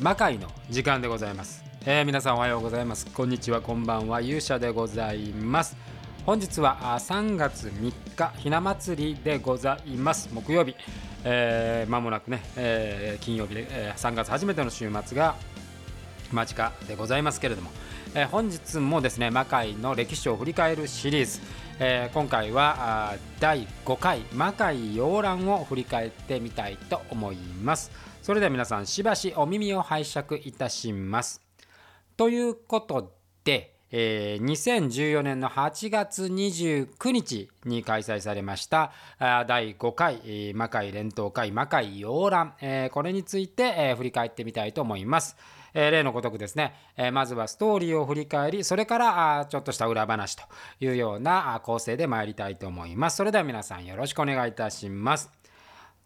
魔界の時間でございます、えー、皆さんおはようございます。こんにちは。こんばんは。勇者でございます。本日は3月3日ひな祭りでございます。木曜日、えー、間もなくね、えー、金曜日で、えー、3月初めての週末が間近でございますけれども、えー、本日もですね魔界の歴史を振り返るシリーズ、えー、今回は第5回魔界洋覧を振り返ってみたいと思います。それでは皆さんしばしお耳を拝借いたします。ということで、えー、2014年の8月29日に開催されました第5回、魔界連投会魔界洋覧、えー、これについて、えー、振り返ってみたいと思います。えー、例のごとくですね、えー、まずはストーリーを振り返りそれからあちょっとした裏話というような構成で参りたいと思います。それでは皆さんよろしくお願いいたします。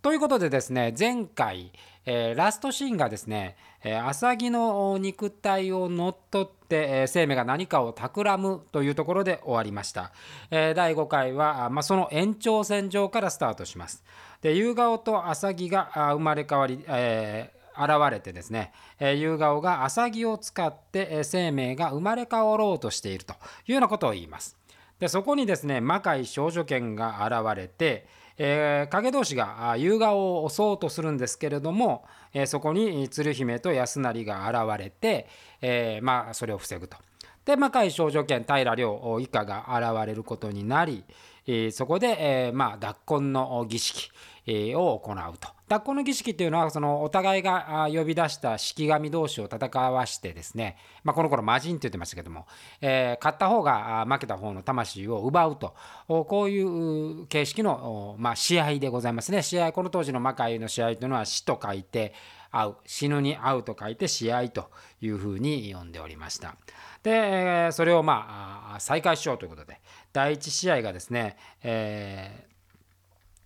ということでですね前回、えー、ラストシーンがですね、えー、アサギの肉体を乗っ取って、えー、生命が何かを企むというところで終わりました、えー、第5回は、まあ、その延長線上からスタートします。で夕顔とアサギが生まれ変わり、えー、現れてですね、え、夕顔がアサギを使って、え、生命が生まれ変わろうとしているというようなことを言います。でそこにですね魔界少女剣が現れてえー、影同士が夕顔を襲おうとするんですけれども、えー、そこに鶴姫と安成が現れて、えー、まあ、それを防ぐと。で魔界少女剣平良以下が現れることになり、えそこで、えまあ、脱婚の儀式、を行うと。脱婚の儀式っていうのはそのお互いが呼び出した式神同士を戦わしてですね、まあ、この頃魔人って言ってましたけども、えー、勝った方が負けた方の魂を奪うとこういう形式の、まあ、試合でございますね。試合この当時の魔界の試合というのは死と書いて会う死ぬに会うと書いて試合というふうに呼んでおりました。でそれをまあ再開しようということで第1試合がですね、えー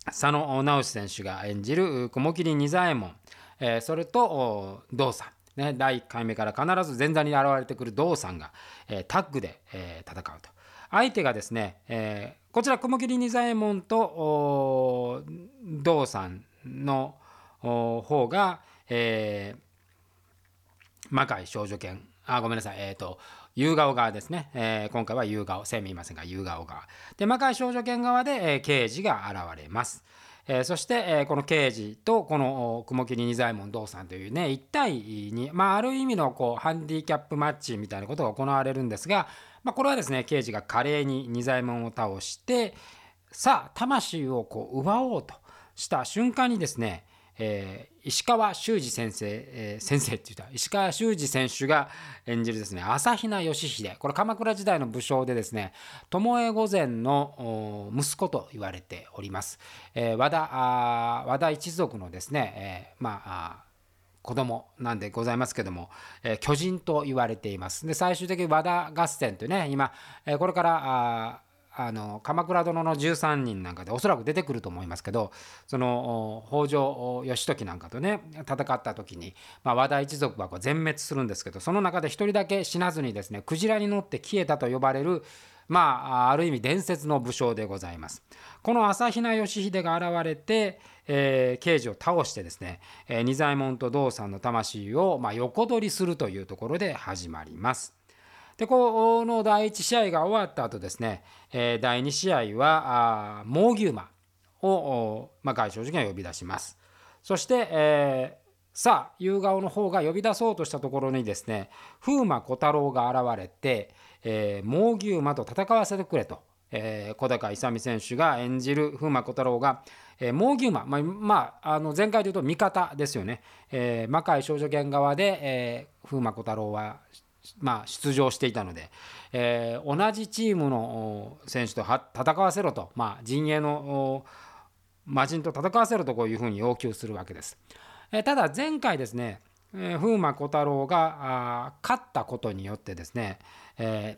佐野直選手が演じる雲霧仁左衛門、えー、それと道さん、ね、第1回目から必ず前座に現れてくる道さんが、えー、タッグで、えー、戦うと。相手がですね、えー、こちら雲霧仁左衛門と道さんの方が、えー、魔界少女剣。あごめんなさい。えっ、ー、と夕顔側ですね、えー、今回は夕顔生命いませんが夕顔側。で魔界少女犬側で、えー、刑事が現れます、えー、そして、えー、この刑事とこの雲霧仁左衛門道さんというね1対2、まあ、ある意味のこうハンディキャップマッチみたいなことが行われるんですが、まあ、これはですね刑事が華麗に仁左衛門を倒してさあ魂をこう奪おうとした瞬間にですねえー、石川修司先生、えー、先生って言った。石川修司選手が演じるですね朝比奈義秀。これ鎌倉時代の武将でですね巴御前の息子と言われております、えー、和田和田一族のですね、えー、まあ子供なんでございますけども、えー、巨人と言われています。で最終的に和田合戦というね今、えー、これからあの鎌倉殿の13人なんかでおそらく出てくると思いますけどその北条義時なんかとね戦った時に、まあ、和田一族はこう全滅するんですけどその中で一人だけ死なずにですねクジラに乗って消えたと呼ばれるまあある意味伝説の武将でございます。この朝比奈義秀が現れて、えー、刑事を倒してですね、えー、仁左衛門と道さんの魂を、まあ、横取りするというところで始まります。でこの第1試合が終わった後ですね、えー、第2試合は猛牛馬を、まあ、外相が呼び出します。そして、えー、さあ夕顔の方が呼び出そうとしたところにですね風魔小太郎が現れて、えー、猛牛馬と戦わせてくれと、えー、小高勇選手が演じる風魔小太郎が、えー、猛牛馬、まあ、まあ、あの前回で言うと味方ですよね、えー、魔界少女剣側で、えー、風魔小太郎はまあ、出場していたので、えー、同じチームの選手と戦わせろと、まあ、陣営の魔人と戦わせろとこういうふうに要求するわけです。えー、ただ前回ですね、えー、風魔小太郎が勝ったことによってですね、え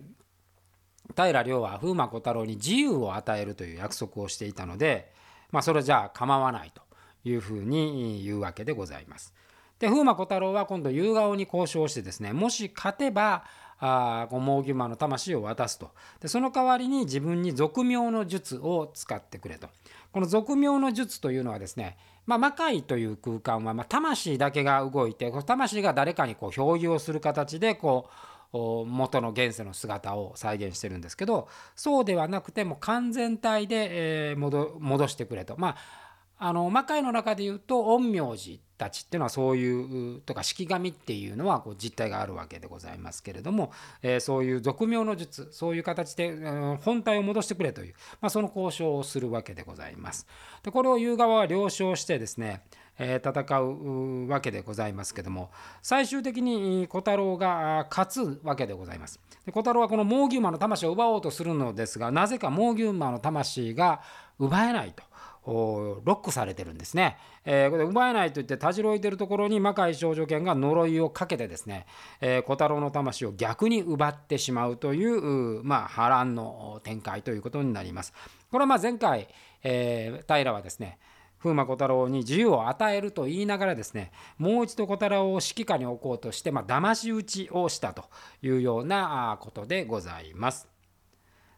ー、平良は風魔小太郎に自由を与えるという約束をしていたので、まあ、それじゃあ構わないというふうに言うわけでございます。で風魔小太郎は今度夕顔に交渉してですねもし勝てばあこの毛馬の魂を渡すとでその代わりに自分に俗名の術を使ってくれとこの俗名の術というのはですね、まあ、魔界という空間は、まあ、魂だけが動いて魂が誰かにこう表現をする形でこう元の現世の姿を再現してるんですけどそうではなくても完全体で、えー、戻してくれと。まああの魔界の中で言うと陰陽師たちっていうのはそういうとか式神っていうのはこう実態があるわけでございますけれども、えー、そういう俗名の術そういう形で、本体を戻してくれという、まあ、その交渉をするわけでございます。でこれを言う側は了承してですねえ戦うわけでございますけども最終的に小太郎が勝つわけでございます。で小太郎はこの猛牛馬の魂を奪おうとするのですがなぜか猛牛馬の魂が奪えないと。ロックされてるんですね。えー、これ奪えないと言ってたじろいでるところに魔界少女犬が呪いをかけてですね、えー、小太郎の魂を逆に奪ってしまうというまあ波乱の展開ということになります。これはま前回、えー、平はですね風魔小太郎に自由を与えると言いながらですねもう一度小太郎を指揮下に置こうとして、まあ、騙し討ちをしたというようなことでございます。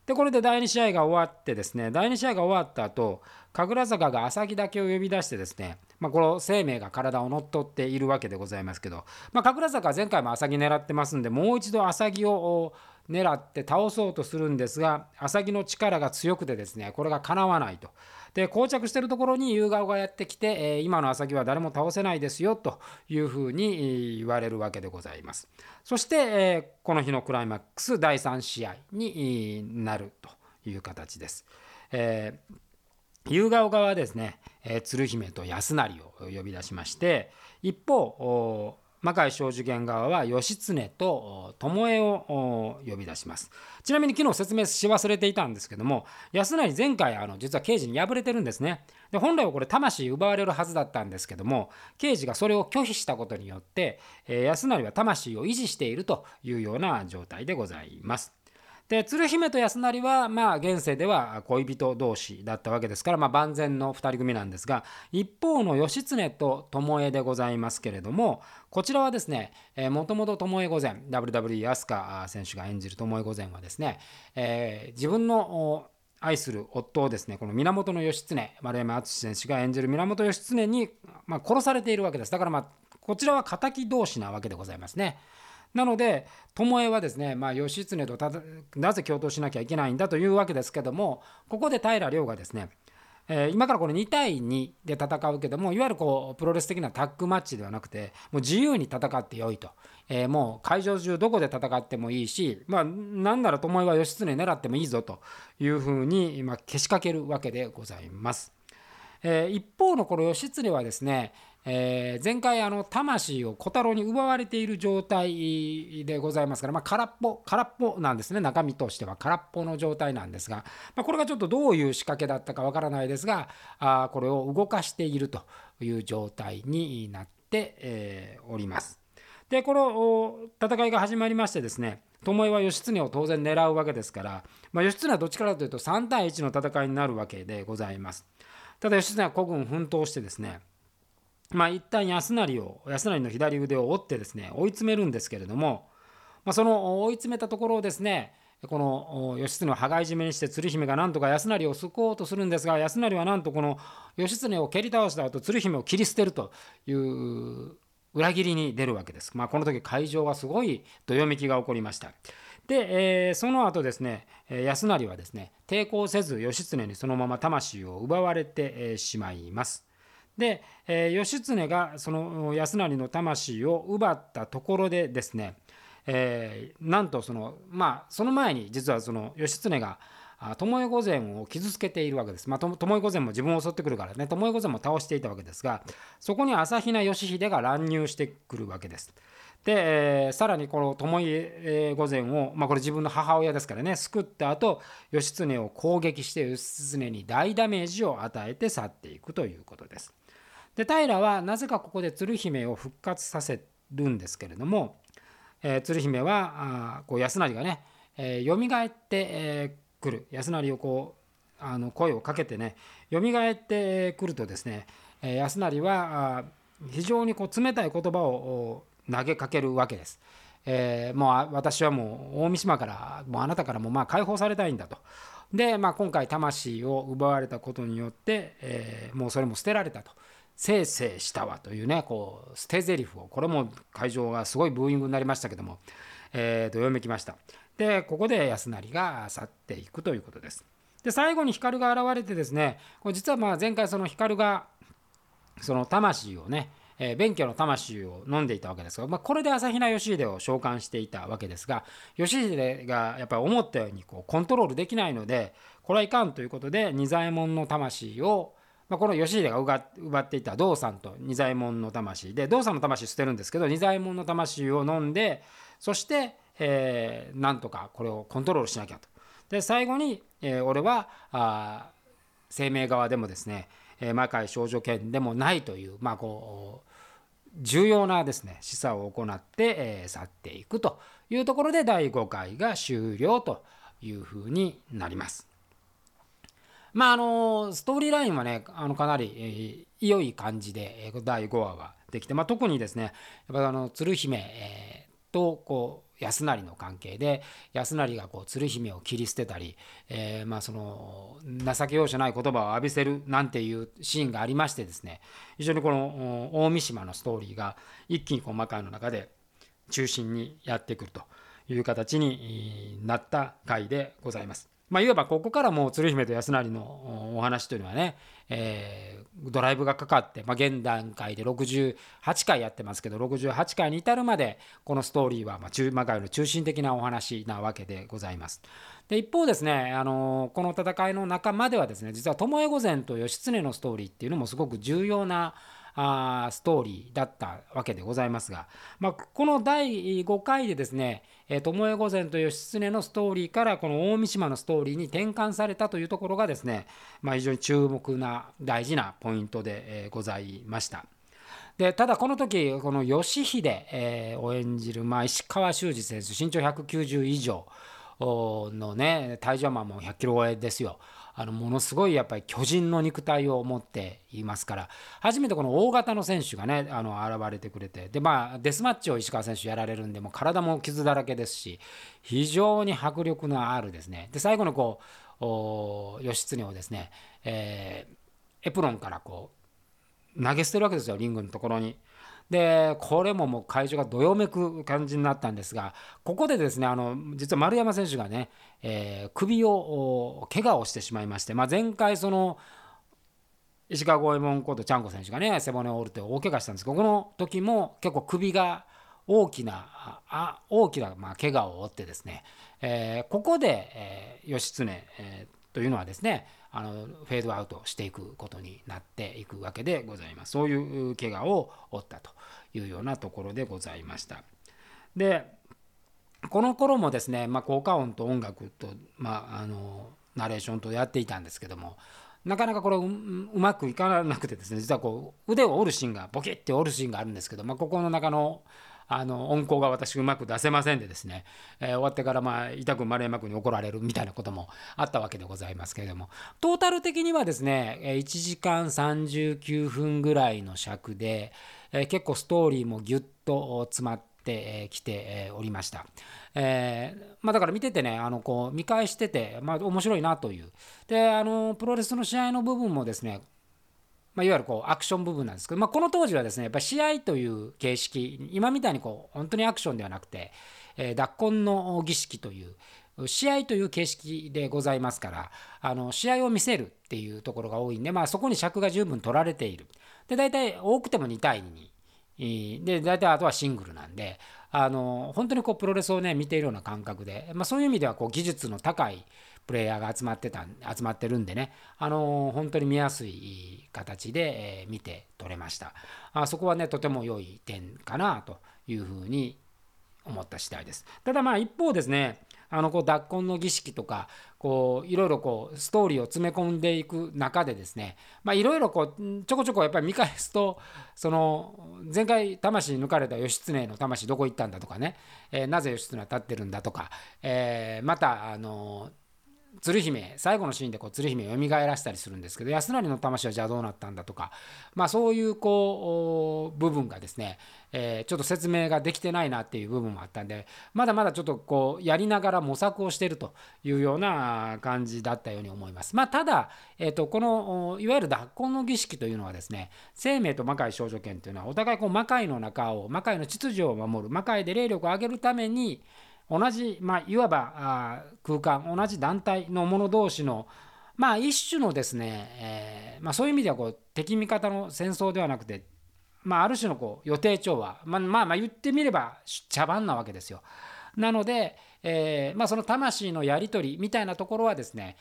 でこれで第2試合が終わってですね第2試合が終わった後神楽坂が朝木だけを呼び出してですね、まあ、この生命が体を乗っ取っているわけでございますけど、まあ、神楽坂は前回も朝木狙ってますんでもう一度朝木を狙って倒そうとするんですが朝木の力が強くてですねこれがかなわないと。で膠着してるところに夕顔がやってきて、え、今の朝木は誰も倒せないですよというふうに言われるわけでございます。そして、え、この日のクライマックス第3試合になるという形です。えー夕顔側はですね、え、鶴姫と安成を呼び出しまして一方魔界正寿源側は義経と巴を呼び出します。ちなみに昨日説明し忘れていたんですけども安成前回あの実は刑事に敗れてるんですね。で本来はこれ魂奪われるはずだったんですけども刑事がそれを拒否したことによって、えー、安成は魂を維持しているというような状態でございます。で鶴姫と安成はまあ現世では恋人同士だったわけですから、まあ、万全の2人組なんですが一方の義経と巴でございますけれどもこちらはですねもともと巴御前 WWE 飛鳥選手が演じる巴御前はですね、えー、自分の愛する夫をですねこの源義経丸山敦選手が演じる源義経に、まあ、殺されているわけですだからまあこちらは敵同士なわけでございますね。なので巴はですね、まあ、義経となぜ共闘しなきゃいけないんだというわけですけどもここで平良がですねえー、今からこれ2対2で戦うけどもいわゆるこうプロレス的なタッグマッチではなくてもう自由に戦ってよいと、えー、もう会場中どこで戦ってもいいしまあなんなら巴は義経狙ってもいいぞというふうに今けしかけるわけでございます。えー、一方のこの義経はですねえー、前回あの魂を小太郎に奪われている状態でございますから、まあ、空っぽ空っぽなんですね中身としては空っぽの状態なんですが、まあ、これがちょっとどういう仕掛けだったかわからないですがあこれを動かしているという状態になって、えー、おります。でこの戦いが始まりましてですね巴は義経を当然狙うわけですから、まあ、義経はどっちからというと3対1の戦いになるわけでございます。ただ義経は孤軍奮闘してですねまあ一旦安成を安成の左腕を折ってですね追い詰めるんですけれども、まあ、その追い詰めたところをですねこの義経を羽交い締めにして鶴姫がなんとか安成を救おうとするんですが安成はなんとこの義経を蹴り倒した後鶴姫を切り捨てるという裏切りに出るわけです。まあ、この時会場はすごいどよめきが起こりました。で、えー、その後ですね安成はですね抵抗せず義経にそのまま魂を奪われてしまいます。で、えー、義経がその安成の魂を奪ったところでですね、えー、なんとそのまあその前に実はその義経が巴御前を傷つけているわけです。まあ、巴御前も自分を襲ってくるからね巴御前も倒していたわけですがそこに朝比奈義秀が乱入してくるわけです。で、えー、さらにこの巴御前を、まあ、これ自分の母親ですからね救った後義経を攻撃して義経に大ダメージを与えて去っていくということです。で平はなぜかここで鶴姫を復活させるんですけれども、えー、鶴姫はあこう安成がね、えー、蘇って、えー、くる安成をこうあの声をかけてね蘇ってくるとですね、えー、安成はあ非常にこう冷たい言葉を投げかけるわけです。えー、もう私はもう大三島からもうあなたからもまあ解放されたいんだと。で、まあ、今回魂を奪われたことによって、えー、もうそれも捨てられたと。せいせいしたわというねこう捨て台詞をこれも会場がすごいブーイングになりましたけども、えー、と読めきました。でここで安成が去っていくということです。で最後に光が現れてですねこれ実はまあ前回その光がその魂をねえー、弁慶の魂を飲んでいたわけですが、まあ、これで朝比奈義秀を召喚していたわけですが義秀がやっぱり思ったようにこうコントロールできないのでこれはいかんということで仁左衛門の魂をまあ、この義秀が奪っていた道さんと仁左衛門の魂で道さんの魂捨てるんですけど仁左衛門の魂を飲んでそして、えー、なんとかこれをコントロールしなきゃと。で最後に、えー、俺はあ生命側でもですね、えー、魔界少女剣でもないというまあこう重要なですね示唆を行って、えー、去っていくというところで第5回が終了というふうになります。まああのストーリーラインはねあのかなり、えー、良い感じで第5話はできて、まあ、特にですねやっぱあの鶴姫、えー、とこう安成の関係で安成がこう鶴姫を切り捨てたり、えー、まあその情け容赦ない言葉を浴びせるなんていうシーンがありましてですね非常にこの大三島のストーリーが一気にこう魔界の中で中心にやってくるという形になった回でございます。まあ、いわばここからもう鶴姫と安成のお話というのはね、えー、ドライブがかかって、まあ、現段階で68回やってますけど68回に至るまでこのストーリーはまあ中魔界の中心的なお話なわけでございます。で一方ですね、あのこの戦いの中まではですね実は巴御前と義経のストーリーっていうのもすごく重要なあストーリーだったわけでございますが、まあ、この第5回でですね巴御前と義経のストーリーからこの大三島のストーリーに転換されたというところがですね、まあ、非常に注目な大事なポイントでございました。でただこの時この義秀、を演じる、まあ、石川修司選手身長190以上のね体重はまあもう100キロ超えですよ。あのものすごいやっぱり巨人の肉体を持っていますから初めてこの大型の選手がねあの現れてくれてでまあデスマッチを石川選手やられるんでも体も傷だらけですし非常に迫力のあるですねで最後のこう義経をですね、えー、エプロンからこう投げ捨てるわけですよリングのところに。でこれももう会場がどよめく感じになったんですがここでですねあの実は丸山選手がね、えー、首を怪我をしてしまいまして、まあ、前回その石川五右衛門ことちゃんこ選手がね背骨を折るって大怪我したんですけどこの時も結構首が大きなあ大きなまあ怪我を負ってですね、えー、ここで、えー、義経、えー、というのはですねあのフェードアウトしていくことになっていくわけでございます。そういう怪我を負ったというようなところでございました。でこの頃もですね、まあ、効果音と音楽と、まあ、あのナレーションとやっていたんですけどもなかなかこれうまくいかなくてですね実はこう腕を折るシーンがボキッて折るシーンがあるんですけど、まあ、ここの中のあの音効が私うまく出せませんでですね、えー、終わってからまあ痛く丸山君に怒られるみたいなこともあったわけでございますけれどもトータル的にはですね1時間39分ぐらいの尺で、えー、結構ストーリーもギュッと詰まってきておりました。えーまあ、だから見ててねあのこう見返してて、まあ、面白いなというであのプロレスの試合の部分もですねまあ、いわゆるこうアクション部分なんですけど、まあ、この当時はですねやっぱ試合という形式今みたいにこう本当にアクションではなくて、えー、脱婚の儀式という試合という形式でございますからあの試合を見せるっていうところが多いんで、まあ、そこに尺が十分取られている。で大体多くても2対2で大体あとはシングルなんであの本当にこうプロレスをね見ているような感覚で、まあ、そういう意味ではこう技術の高いプレイヤーが集まってた集まってるんでね、あの本当に見やすい形で、えー、見て取れました。あそこはねとても良い点かなというふうに思った次第です。ただまあ一方ですねあのこう脱婚の儀式とかこういろいろこうストーリーを詰め込んでいく中でですねまあいろいろこうちょこちょこやっぱり見返すとその前回魂抜かれた義経の魂どこ行ったんだとかね、え、なぜ義経は立ってるんだとか、え、またあの鶴姫最後のシーンでこう鶴姫を蘇らせたりするんですけど安成の魂はじゃあどうなったんだとか、まあ、そういうこう部分がですね、えー、ちょっと説明ができてないなっていう部分もあったんでまだまだちょっとこうやりながら模索をしてるというような感じだったように思います。まあ、ただ、えー、とこのいわゆる脱婚の儀式というのはですね生命と魔界少女権というのはお互いこう魔界の中を魔界の秩序を守る魔界で霊力を上げるために同じ、まあ、いわばあ空間同じ団体の者同士のまあ一種のですね、えーまあ、そういう意味ではこう敵味方の戦争ではなくて、まあ、ある種のこう予定調和、まあ、まあまあ言ってみれば茶番なわけですよ。なので、えーまあ、その魂のやり取りみたいなところはですね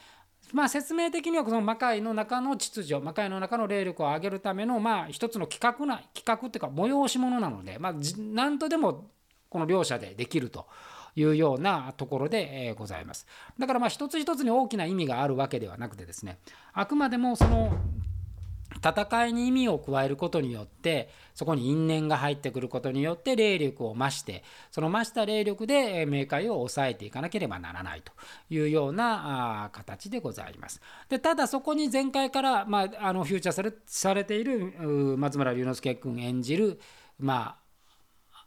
まあ、説明的にはこの魔界の中の秩序魔界の中の霊力を上げるためのまあ一つの企画な企画っていうか催し物なので、まあ、何とでもこの両者でできるというようなところでございます。だからまあ一つ一つに大きな意味があるわけではなくてですねあくまでもその戦いに意味を加えることによってそこに因縁が入ってくることによって霊力を増してその増した霊力で冥界を抑えていかなければならないというような形でございます。でただそこに前回から、まあ、あのフューチャーされされている松村龍之介君演じる、まあ、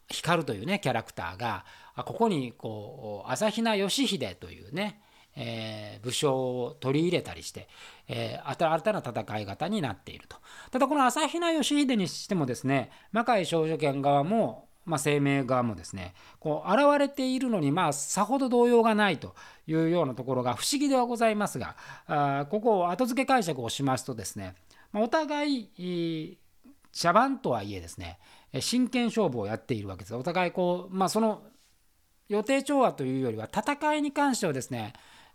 光というねキャラクターがここにこう朝比奈義秀というね、えー、武将を取り入れたりして、えー、新たな戦い方になっていると。ただこの朝比奈義秀にしてもですね魔界少女権側もまあ、生命側もですねこう現れているのにまあさほど動揺がないというようなところが不思議ではございますがあここを後付け解釈をしますとですね、ま、お互い茶番とはいえですね真剣勝負をやっているわけです。お互いこう、まあ、その予定調和というよりは戦いに関してはですね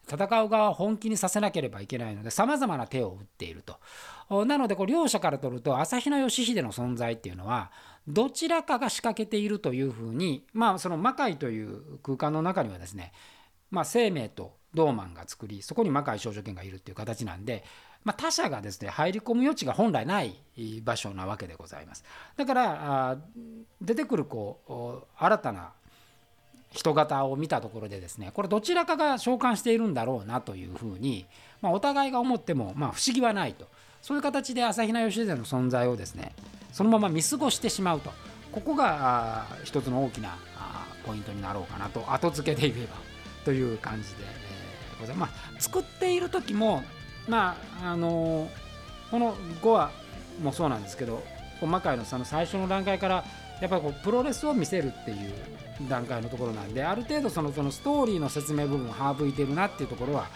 戦う側を本気にさせなければいけないのでさまざまな手を打っていると。なのでこう両者から取ると朝比奈義秀の存在っていうのはどちらかが仕掛けているというふうにまあその魔界という空間の中にはですねまあ生命とドーマンが作りそこに魔界少女剣がいるっていう形なんでまあ、他者がですね入り込む余地が本来ない場所なわけでございます。だから出てくるこう新たな人型を見たところでですねこれどちらかが召喚しているんだろうなというふうに、まあ、お互いが思っても、まあ、不思議はないとそういう形で朝比奈義秀の存在をですねそのまま見過ごしてしまうとここが一つの大きなポイントになろうかなと後付けで言えばという感じで、ございます。まあ、作っている時もまああのこの5話もそうなんですけど魔界のその最初の段階からやっぱりこうプロレスを見せるっていう段階のところなんである程度そのそのストーリーの説明部分を省いてるなっていうところは、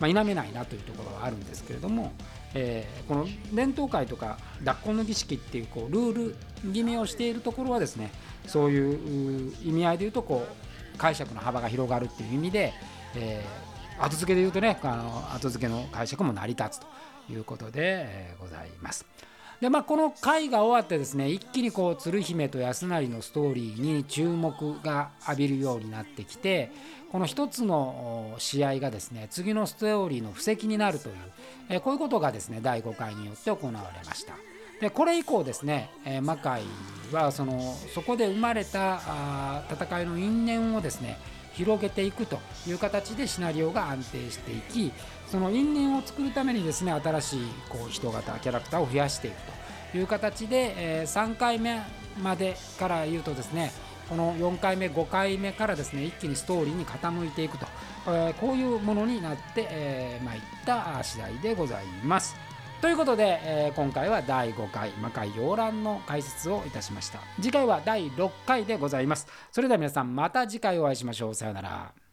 まあ、否めないなというところはあるんですけれども、えー、この伝統会とか脱婚の儀式っていうこうルール決めをしているところはですねそういう意味合いで言うとこう解釈の幅が広がるっていう意味で、え、後付けで言うとねあの後付けの解釈も成り立つということで、ございます。でまあ、この回が終わってですね一気にこう鶴姫と安成のストーリーに注目が浴びるようになってきてこの一つの試合がですね次のストーリーの布石になるという、えこういうことがですね第5回によって行われました。でこれ以降ですね、魔界はそのそこで生まれたあ戦いの因縁をですね広げていくという形でシナリオが安定していきその因縁を作るためにですね新しいこう人型キャラクターを増やしていくという形で、えー、3回目までから言うとですねこの4回目5回目からですね一気にストーリーに傾いていくと、え、こういうものになって、えー、いった次第でございます。ということで、えー、今回は第5回魔界洋蘭の解説をいたしました。次回は第6回でございます。それでは皆さんまた次回お会いしましょう。さようなら。